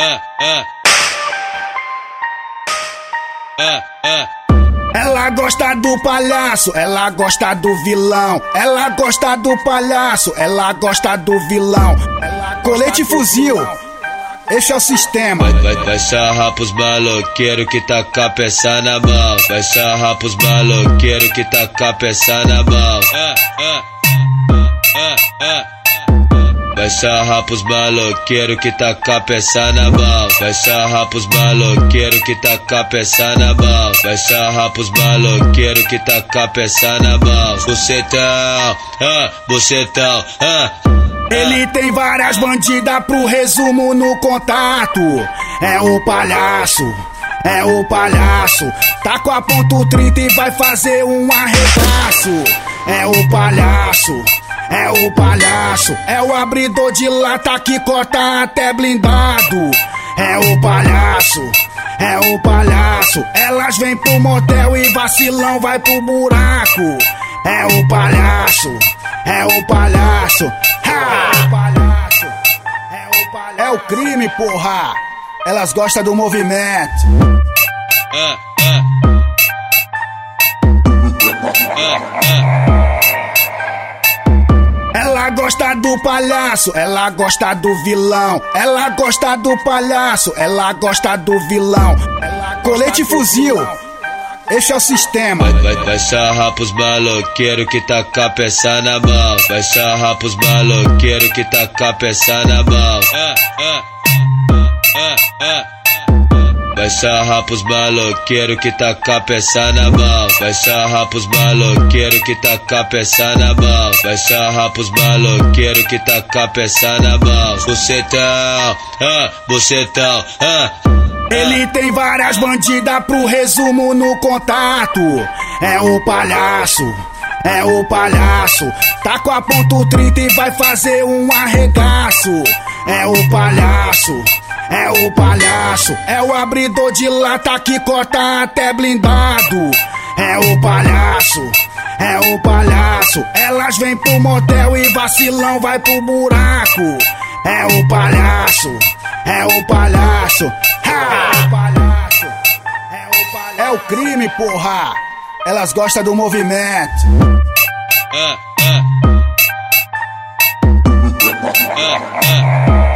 é, é. É, é. Ela gosta do palhaço, ela gosta do vilão. Ela gosta do palhaço, ela gosta do vilão. Colete e fuzil, esse é o sistema. Vai, vai, vai sarrar pros maloqueiros que tá com a peça na mão. Vai sarrar pros maloqueiros que tá com a peça na mão. É, é, é, é. Vai sarrar pros maloqueiros que tá com a peça na mão. Vai sarrar pros maloqueiros que tá com a peça na mão. Vai sarrar pros maloqueiros que tá com a peça na mão. Bucetão, ah, bucetão, ah. Ele tem várias bandidas pro resumo no contato. É o palhaço, é o palhaço. Tá com a ponto 30 e vai fazer um arregaço. É o palhaço. É o palhaço, é o abridor de lata que corta até blindado. É o palhaço, é o palhaço. Elas vêm pro motel e vacilão vai pro buraco. É o palhaço, é o palhaço. Ha! É o palhaço, é o palhaço. É o crime, porra. Elas gostam do movimento. É, gosta do palhaço, ela gosta do vilão. Ela gosta do palhaço, ela gosta do vilão. Colete e fuzil, esse é o sistema. Vai, vai, vai sarrar pros maloqueiros que tá com a peça na mão. Vai sarrar pros maloqueiros que tá com a peça na mão. É, é, é, é. Vai sarrar pros maloqueiros que tá com a peça na mão. Vai sarrar pros maloqueiros que tá com a peça na mão. Vai sarrar pros maloqueiros que tá com a peça na mão. Bucetão, ah, bucetão, ah. Ele tem várias bandidas pro resumo no contato. É o palhaço, é o palhaço. Tá com a ponto 30 e vai fazer um arregaço. É o palhaço. É o palhaço, é o abridor de lata que corta até blindado. É o palhaço, é o palhaço. Elas vêm pro motel e vacilão vai pro buraco. É o palhaço, é o palhaço. Ha! É o palhaço, é o palhaço. É o crime, porra. Elas gostam do movimento. É, é. É, é.